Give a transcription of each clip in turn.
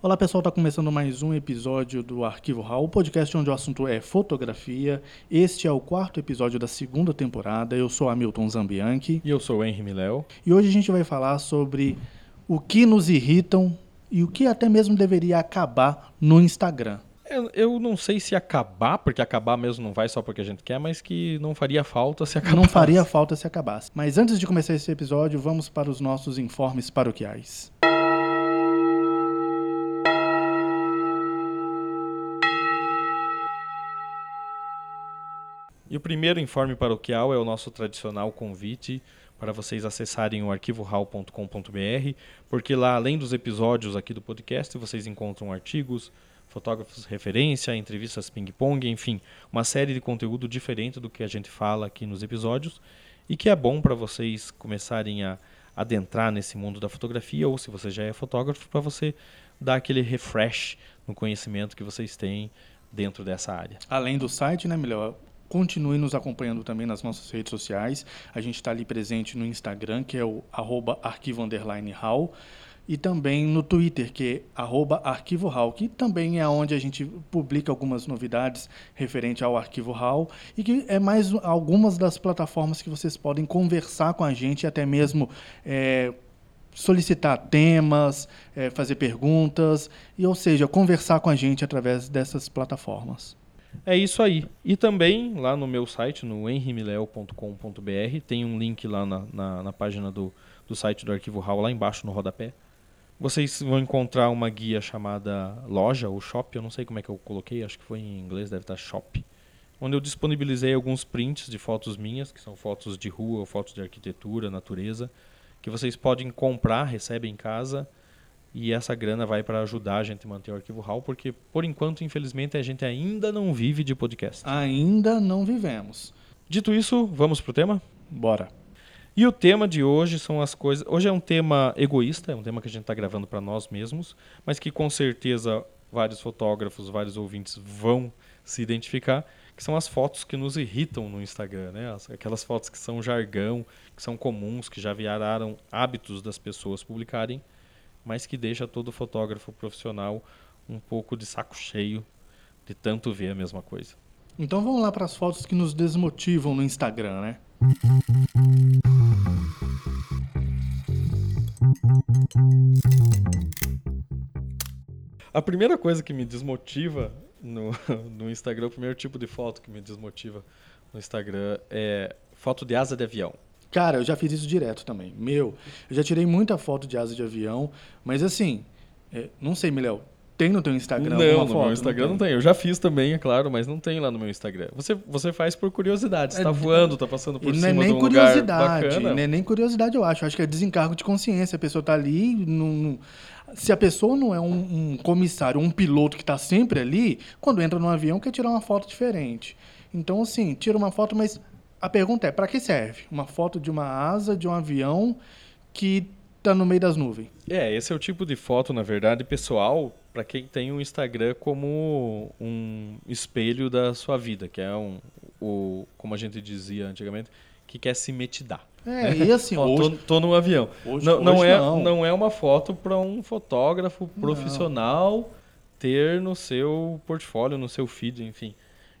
Olá pessoal, está começando mais um episódio do Arquivo RAW, o podcast onde o assunto é fotografia. Este é o quarto episódio da segunda temporada. Eu sou Hamilton Zambianchi. E eu sou Henry Miléo. E hoje a gente vai falar sobre o que nos irritam e o que até mesmo deveria acabar no Instagram. Eu, eu, não sei se acabar, porque acabar mesmo não vai só porque a gente quer, mas que não faria falta se acabasse. Não faria falta se acabasse. Mas antes de começar esse episódio, vamos para os nossos informes paroquiais. E o primeiro informe paroquial é o nosso tradicional convite para vocês acessarem o arquivohal.com.br, porque lá, além dos episódios aqui do podcast, vocês encontram artigos, fotógrafos referência, entrevistas ping-pong, enfim, uma série de conteúdo diferente do que a gente fala aqui nos episódios e que é bom para vocês começarem a adentrar nesse mundo da fotografia ou se você já é fotógrafo, para você dar aquele refresh no conhecimento que vocês têm dentro dessa área. Além do site, né, melhor, Continue nos acompanhando também nas nossas redes sociais. A gente está ali presente no Instagram, que é o arroba arquivo underline hall, e também no Twitter, que é arroba arquivo hall, que também é onde a gente publica algumas novidades referente ao arquivo hall e que é mais algumas das plataformas que vocês podem conversar com a gente, até mesmo é, solicitar temas, é, fazer perguntas, e ou seja, conversar com a gente através dessas plataformas. É isso aí. E também lá no meu site, no henrimileo.com.br, tem um link lá na, na, na, página do, do site do Arquivo RAW, lá embaixo no rodapé. Vocês vão encontrar uma guia chamada Loja ou Shop, eu não sei como é que eu coloquei, acho que foi em inglês, deve estar Shop. Onde eu disponibilizei alguns prints de fotos minhas, que são fotos de rua, fotos de arquitetura, natureza, que vocês podem comprar, recebem em casa e essa grana vai para ajudar a gente a manter o arquivo RAW, porque por enquanto, infelizmente, a gente ainda não vive de podcast. Ainda não vivemos. Dito isso, vamos pro tema? Bora. E o tema de hoje são as coisas. Hoje é um tema egoísta, é um tema que a gente está gravando para nós mesmos, mas que com certeza vários fotógrafos, vários ouvintes vão se identificar, que são as fotos que nos irritam no Instagram, né? Aquelas fotos que são jargão, que são comuns, que já viraram hábitos das pessoas publicarem mas que deixa todo fotógrafo profissional um pouco de saco cheio de tanto ver a mesma coisa. Então vamos lá para as fotos que nos desmotivam no Instagram, né? A primeira coisa que me desmotiva no, no Instagram, o primeiro tipo de foto que me desmotiva no Instagram é foto de asa de avião. Cara, eu já fiz isso direto também. Meu, eu já tirei muita foto de asa de avião, mas assim, é, não sei, Miléo, tem no teu Instagram não, alguma no foto? meu Instagram não tem. não tem. Eu já fiz também, é claro, mas não tem lá no meu Instagram. Você, você faz por curiosidade. Você é, tá voando, tá passando por cima não é nem de um curiosidade, lugar bacana. Não é nem curiosidade, eu acho. Eu acho que é desencargo de consciência. A pessoa tá ali, não, não... se a pessoa não é um, um comissário, um piloto que tá sempre ali, quando entra no avião quer tirar uma foto diferente. Então, assim, tira uma foto, mas a pergunta é: para que serve uma foto de uma asa de um avião que está no meio das nuvens? É, esse é o tipo de foto, na verdade, pessoal, para quem tem um Instagram como um espelho da sua vida, que é um, o, como a gente dizia antigamente, que quer se metidar. É, e assim, Ó, hoje... tô, tô, no avião. Hoje, não, não, hoje é, não. não é uma foto para um fotógrafo profissional não. ter no seu portfólio, no seu feed, enfim.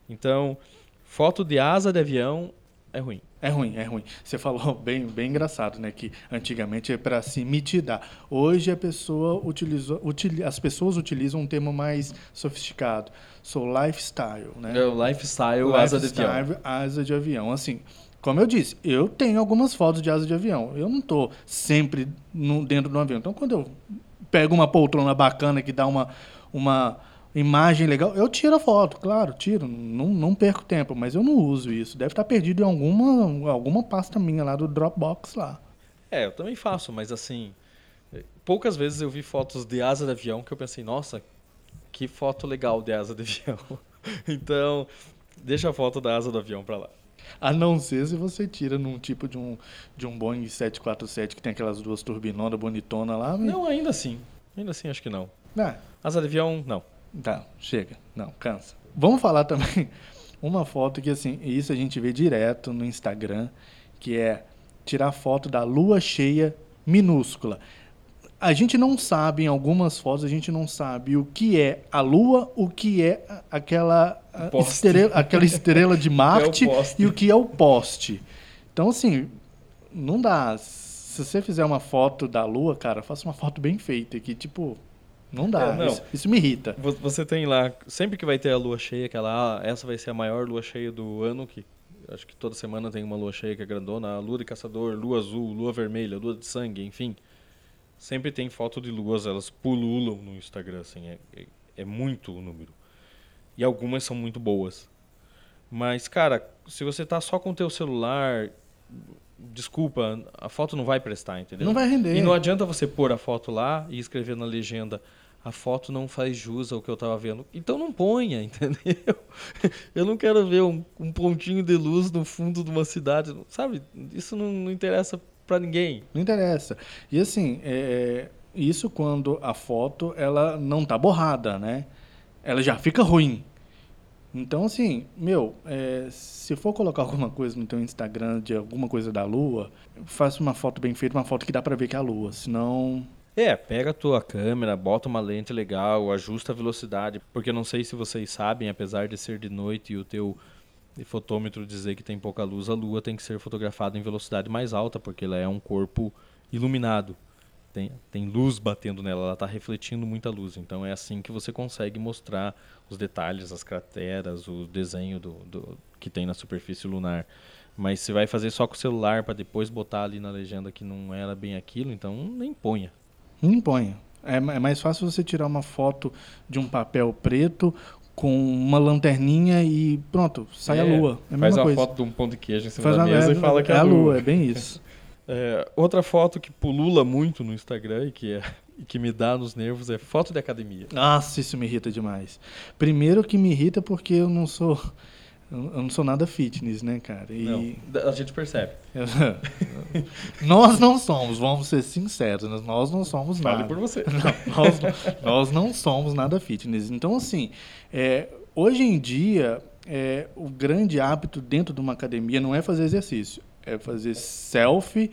Então, foto de asa de avião é ruim. É ruim, é ruim. Você falou bem, bem engraçado, né? Que antigamente é para se mitidar. Hoje a pessoa utilizou, util, as pessoas utilizam um termo mais sofisticado. Sou lifestyle, né? É o lifestyle, lifestyle asa de avião. Asa de avião. Assim, como eu disse, eu tenho algumas fotos de asa de avião. Eu não estou sempre no, dentro do avião. Então, quando eu pego uma poltrona bacana que dá uma, uma imagem legal, eu tiro a foto, claro, tiro, não, não perco tempo, mas eu não uso isso. Deve estar perdido em alguma, alguma pasta minha lá do Dropbox lá. É, eu também faço, mas assim, poucas vezes eu vi fotos de asa de avião que eu pensei, nossa, que foto legal de asa de avião. então, deixa a foto da asa do avião para lá. A não ser se você tira num tipo de um, de um Boeing 747 que tem aquelas duas turbinonas bonitonas lá. Mas... Não, ainda assim. Ainda assim, acho que não. É. Asa de avião, não. Tá, chega. Não, cansa. Vamos falar também uma foto que, assim, isso a gente vê direto no Instagram, que é tirar foto da lua cheia minúscula. a gente não sabe, em algumas fotos, a gente não sabe o que é a Lua, o que é aquela, estrela, aquela estrela de Marte o e o que é o poste. Então, assim, não dá. Se você fizer uma foto da Lua, cara, faça uma foto bem feita, que tipo, não dá. É, não. Isso, isso me irrita. Vo- Você tem lá, sempre que vai ter a lua cheia, aquela, ah, essa vai ser a maior lua cheia do ano, que acho que toda semana tem uma lua cheia que é grandona, a lua de caçador, lua azul, lua vermelha, lua de sangue, enfim. Sempre tem foto de luas, elas pululam no Instagram, assim, é, é, é muito o número. E algumas são muito boas. Mas, cara, se você tá só com o teu celular, desculpa, a foto não vai prestar, entendeu? Não vai render. E não adianta você pôr a foto lá e escrever na legenda a foto não faz jus ao que eu tava vendo. Então não ponha, entendeu? Eu não quero ver um, um pontinho de luz no fundo de uma cidade, sabe? Isso não, não interessa pra ninguém. Não interessa. E assim, é, isso quando a foto ela não tá borrada, né? Ela já fica ruim. Então, assim, meu, é, se for colocar alguma coisa no teu Instagram de alguma coisa da Lua, faça uma foto bem feita, uma foto que dá pra ver que é a Lua. Senão, É, pega a tua câmera, bota uma lente legal, ajusta a velocidade, porque eu não sei se vocês sabem, apesar de ser de noite e o teu fotômetro dizer que tem pouca luz, a lua tem que ser fotografada em velocidade mais alta, porque ela é um corpo iluminado. Tem, tem luz batendo nela, ela está refletindo muita luz. Então é assim que você consegue mostrar os detalhes, as crateras, o desenho do, do que tem na superfície lunar. Mas se vai fazer só com o celular para depois botar ali na legenda que não era bem aquilo, então nem ponha. não ponha. É, é mais fácil você tirar uma foto de um papel preto com uma lanterninha e pronto, sai a Lua. É a faz mesma uma coisa. foto de um pão de queijo em cima Faz da uma- mesa é, e fala que é é a Lua, é bem isso. É, outra foto que pulula muito no Instagram e que, é, e que me dá nos nervos é foto de academia. Nossa, isso me irrita demais. Primeiro que me irrita porque eu não sou eu não sou nada fitness, né, cara? E Não, a gente percebe. nós não somos, vamos ser sinceros, né? nós não somos Fale nada. por você. Não, nós, nós não somos nada fitness. Então, assim, é, hoje em dia, é, o grande hábito dentro de uma academia não é fazer exercício, é fazer selfie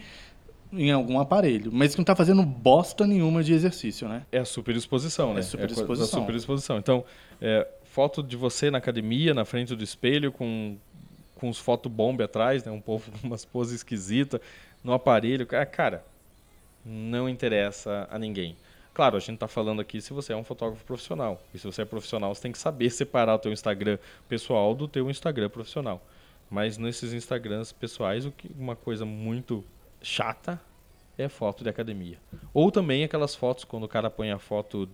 em algum aparelho, mas que não está fazendo bosta nenhuma de exercício, né? É a superexposição, né? É superexposição. a superexposição. Então, é, foto de você na academia, na frente do espelho, com, com os fotobomb atrás, né? Um povo com umas poses esquisitas, no aparelho. Cara, Cara, não interessa a ninguém. Claro, a gente está falando aqui se você é um fotógrafo profissional. E se você é profissional, você tem que saber separar o teu Instagram pessoal do teu Instagram profissional. Mas nesses Instagrams pessoais, o que, uma coisa muito chata é foto de academia. Ou também aquelas fotos quando o cara põe a foto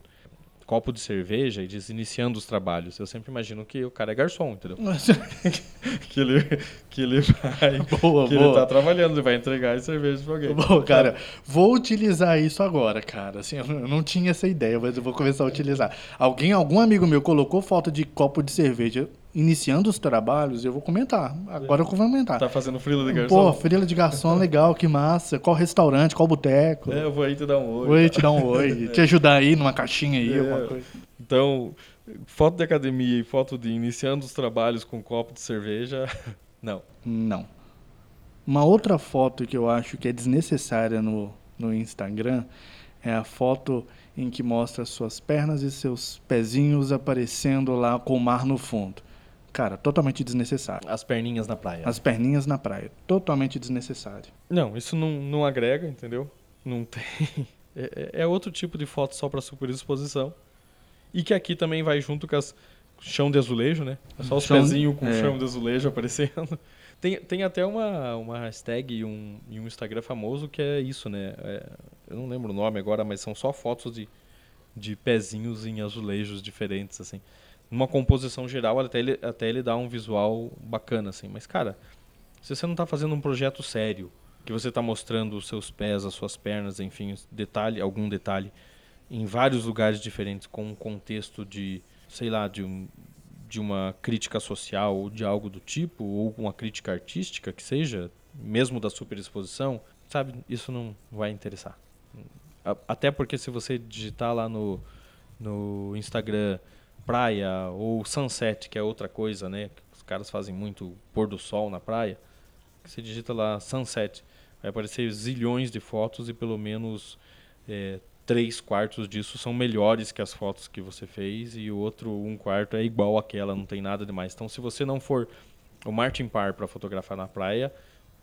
copo de cerveja e diz iniciando os trabalhos. Eu sempre imagino que o cara é garçom, entendeu? que ele que ele vai boa, que boa. ele tá trabalhando, ele vai entregar as cervejas pra alguém. Bom, cara, vou utilizar isso agora, cara. Assim, eu não- eu não tinha essa ideia, mas eu vou começar a utilizar. Alguém, algum amigo meu colocou foto de copo de cerveja iniciando os trabalhos, eu vou comentar. Agora eu vou comentar. Tá fazendo frila de Pô, garçom? frila de garçom, legal, que massa. Qual restaurante, qual boteco? É, eu vou aí te dar um oi. Oi, te dar um oi. Te ajudar aí numa caixinha aí, É. alguma coisa. Então, foto de academia e foto de iniciando os trabalhos com copo de cerveja, não. Não. Uma outra foto que eu acho que é desnecessária no, no Instagram é a foto em que mostra suas pernas e seus pezinhos aparecendo lá com o mar no fundo. Cara, totalmente desnecessário. As perninhas na praia. As perninhas na praia, totalmente desnecessário. Não, isso não, não agrega, entendeu? Não tem. É, é- é outro tipo de foto só para superexposição. E que aqui também vai junto com as chão de azulejo, né? É só os Chão- pezinhos com é. chão de azulejo aparecendo. Tem, tem até uma, uma hashtag e um, e um Instagram famoso que é isso, né? É, eu não lembro o nome agora, mas são só fotos de, de pezinhos em azulejos diferentes, assim. Numa composição geral, até ele, até ele dá um visual bacana, assim. Mas, cara, se você não está fazendo um projeto sério, que você está mostrando os seus pés, as suas pernas, enfim, detalhe, algum detalhe, em vários lugares diferentes, com um contexto de, sei lá, de, um, de uma crítica social ou de algo do tipo, ou uma crítica artística que seja, mesmo da superexposição, sabe, isso não vai interessar. Até porque se você digitar lá no, no Instagram praia ou sunset, que é outra coisa, né? Os caras fazem muito pôr do sol na praia. Você digita lá sunset, vai aparecer zilhões de fotos e pelo menos é, três quartos disso são melhores que as fotos que você fez e o outro um quarto é igual àquela, não tem nada demais. Então, se você não for o Martin Parr para fotografar na praia,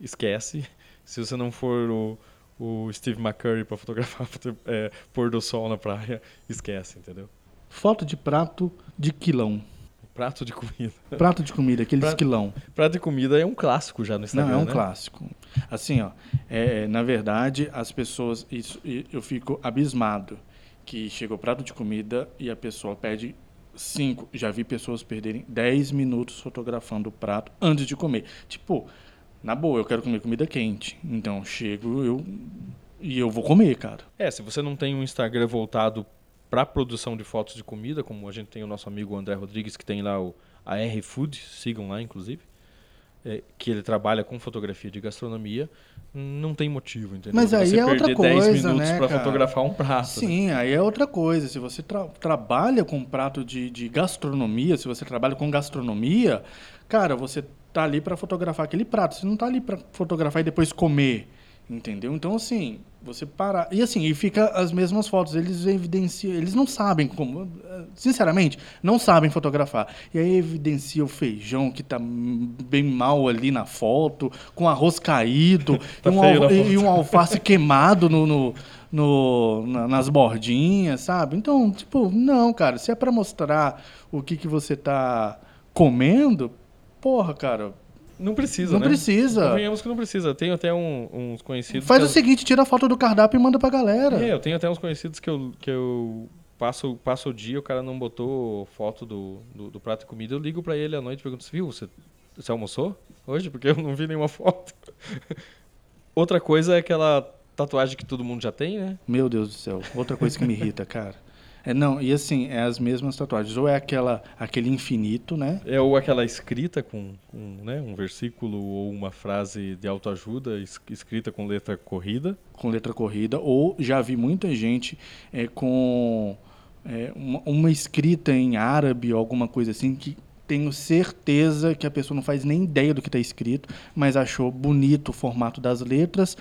esquece. Se você não for o, o Steve McCurry para fotografar é, pôr do sol na praia, esquece, entendeu? Foto de prato de quilão. Prato de comida. Prato de comida, aquele prato, quilão. Prato de comida é um clássico já no Instagram. Não, é um né? clássico. Assim, ó, é, na verdade, as pessoas. Isso, eu fico abismado que chega o prato de comida e a pessoa pede cinco. Já vi pessoas perderem 10 minutos fotografando o prato antes de comer. Tipo, na boa, eu quero comer comida quente. Então, chego eu e eu vou comer, cara. É, se você não tem um Instagram voltado para produção de fotos de comida, como a gente tem o nosso amigo André Rodrigues, que tem lá o AR Food, sigam lá, inclusive, é, que ele trabalha com fotografia de gastronomia, não tem motivo, entendeu? Mas aí você é outra coisa, 10 minutos né, para fotografar um prato. Né? Sim, né? aí é outra coisa. Se você tra trabalha com prato de, de gastronomia, se você trabalha com gastronomia, cara, você tá ali para fotografar aquele prato. Você não tá ali para fotografar e depois comer. Entendeu? Então, assim, você parar. E assim, e fica as mesmas fotos. Eles evidenciam. Eles não sabem como. Sinceramente, não sabem fotografar. E aí evidencia o feijão que tá bem mal ali na foto, com arroz caído, tá e, um al, e, um alface queimado no, no, no na, nas bordinhas, sabe? Então, tipo, não, cara. Se é para mostrar o que, que você tá comendo, porra, cara não precisa, Não né? precisa. Convenhamos que não precisa. Tenho até um, uns conhecidos. Faz o seguinte, tira a foto do cardápio e manda pra galera. É, eu tenho até uns conhecidos que eu, que eu passo, passo o dia, o cara não botou foto do, do, do prato de comida. Eu ligo pra ele à noite e pergunto: viu, você, você almoçou hoje? Porque eu não vi nenhuma foto. Outra coisa é aquela tatuagem que todo mundo já tem, né? Meu Deus do céu. Outra coisa que me irrita, cara. É, não, e assim, é as mesmas tatuagens. Ou é aquela, aquele infinito, né? É ou aquela escrita com, com né, um versículo ou uma frase de autoajuda escrita com letra corrida. Com letra corrida. Ou já vi muita gente é, com é, uma, uma escrita em árabe ou alguma coisa assim que tenho certeza que a pessoa não faz nem ideia do que está escrito, mas achou bonito o formato das letras,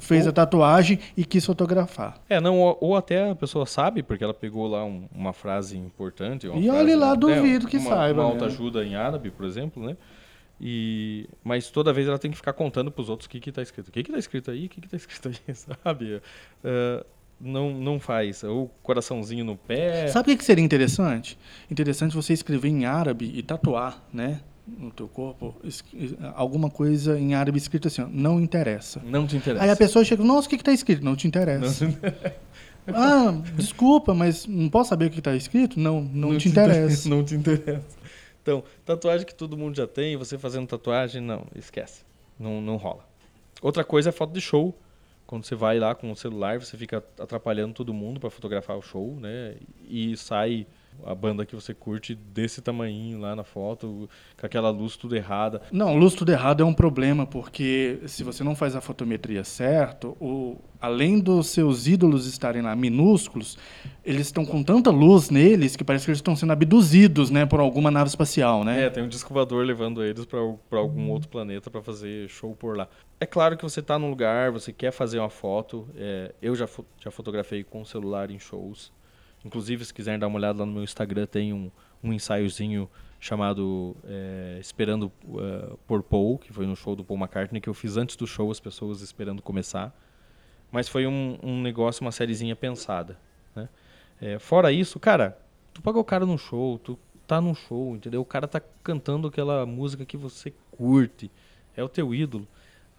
fez ou, a tatuagem e quis fotografar. É, não, ou, ou, até a pessoa sabe, porque ela pegou lá um, uma frase importante. Uma e frase, olha lá, né, duvido que uma, saiba. Uma ajuda em árabe, por exemplo, né? E, mas toda vez ela tem que ficar contando para os outros o que está escrito. O que está escrito aí? O que está escrito aí? Sabe? Uh, não, não faz. Ou coraçãozinho no pé. Sabe o que seria interessante? Interessante você escrever em árabe e tatuar, né? No teu corpo alguma coisa em árabe escrito assim, ó, não interessa. Não te interessa. Aí a pessoa chega, nossa, o que está escrito? Não te interessa. Não te interessa. ah, desculpa, mas não posso saber o que está escrito? Não, não, não te, te interessa. interessa. Não te interessa. Então, tatuagem que todo mundo já tem, você fazendo tatuagem, não, esquece. Não, não rola. Outra coisa é foto de show. Quando você vai lá com o celular, você fica atrapalhando todo mundo para fotografar o show, né? E sai a banda que você curte desse tamanho lá na foto, com aquela luz tudo errada. Não, luz tudo errado é um problema, porque se você não faz a fotometria certo, o, além dos seus ídolos estarem lá minúsculos, eles estão com tanta luz neles que parece que eles estão sendo abduzidos, né, por alguma nave espacial, né? É, tem um descovador levando eles para algum outro planeta para fazer show por lá. É claro que você está num lugar, você quer fazer uma foto. É, eu já, fo já fotografei com o celular em shows. Inclusive, se quiserem dar uma olhada lá no meu Instagram, tem um, um ensaiozinho chamado é, Esperando uh, por Paul, que foi no show do Paul McCartney, que eu fiz antes do show, as pessoas esperando começar. Mas foi um, um negócio, uma sériezinha pensada. Né? É, fora isso, cara, tu paga o cara no show, tu tá num show, entendeu? O cara tá cantando aquela música que você curte, é o teu ídolo.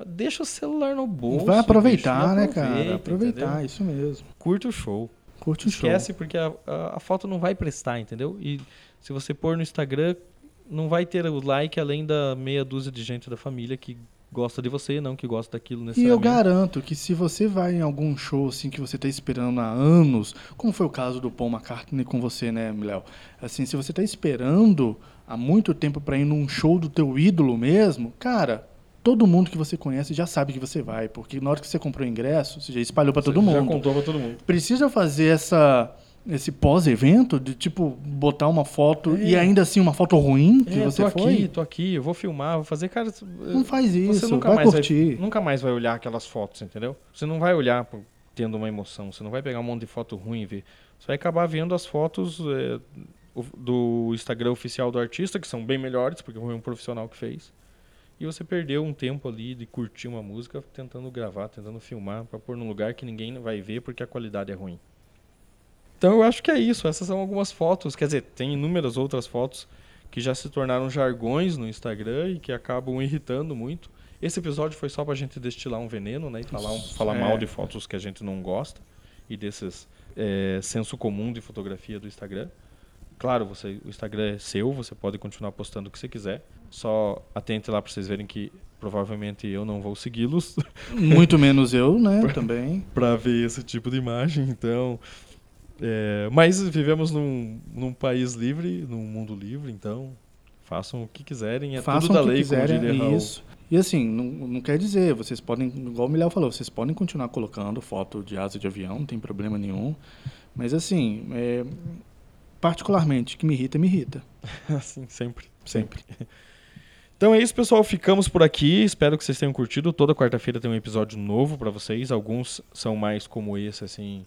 Deixa o celular no bolso. Vai aproveitar, bicho, né, cara? Aproveitar, entendeu? isso mesmo. Curte o show. Curte o Esquece show. porque a, a, a, foto não vai prestar, entendeu? E se você pôr no Instagram, não vai ter o like além da meia dúzia de gente da família que gosta de você, não que gosta daquilo necessariamente. E eu garanto que se você vai em algum show assim que você está esperando há anos, como foi o caso do Paul McCartney com você, né, Léo? Assim, se você está esperando há muito tempo para ir num show do teu ídolo mesmo, cara, todo mundo que você conhece já sabe que você vai, porque na hora que você comprou o ingresso, você já espalhou para todo mundo. Já contou para todo mundo. Precisa fazer essa esse pós-evento de tipo botar uma foto é. e ainda assim uma foto ruim que é, você tô foi? aqui, tô aqui, eu vou filmar, vou fazer, cara, não faz isso, você nunca vai mais curtir. Vai, nunca mais vai olhar aquelas fotos, entendeu? Você não vai olhar tendo uma emoção. Você não vai pegar um monte de foto ruim e ver. Você vai acabar vendo as fotos é, do Instagram oficial do artista, que são bem melhores, porque foi um profissional que fez. E você perdeu um tempo ali de curtir uma música tentando gravar, tentando filmar, para pôr num lugar que ninguém vai ver porque a qualidade é ruim. Então eu acho que é isso. Essas são algumas fotos. Quer dizer, tem inúmeras outras fotos que já se tornaram jargões no Instagram e que acabam irritando muito. Esse episódio foi só para a gente destilar um veneno, né? E falar, um, falar é. mal de fotos que a gente não gosta e desses é, senso comum de fotografia do Instagram. Claro, você, o Instagram é seu, você pode continuar postando o que você quiser. Só atente lá para vocês verem que provavelmente eu não vou segui-los. Muito menos eu, né? pra, também. Para ver esse tipo de imagem. Então, é, mas vivemos num, num país livre, num mundo livre, então façam o que quiserem, é façam tudo da lei, quiserem, como diria Isso. E assim, não, não quer dizer, vocês podem, igual o Milhão falou, vocês podem continuar colocando foto de asa de avião, não tem problema nenhum. Mas assim, é, particularmente, que me irrita, me irrita. assim, sempre, sempre. Então é isso, pessoal. Ficamos por aqui. Espero que vocês tenham curtido. Toda quarta-feira tem um episódio novo para vocês. Alguns são mais como esse, assim,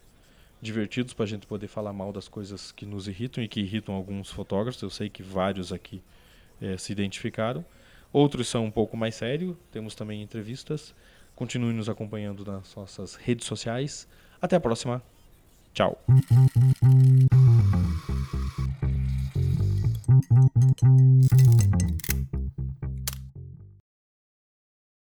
divertidos para a gente poder falar mal das coisas que nos irritam e que irritam alguns fotógrafos. Eu sei que vários aqui é, se identificaram. Outros são um pouco mais sérios. Temos também entrevistas. Continue nos acompanhando nas nossas redes sociais. Até a próxima. Tchau.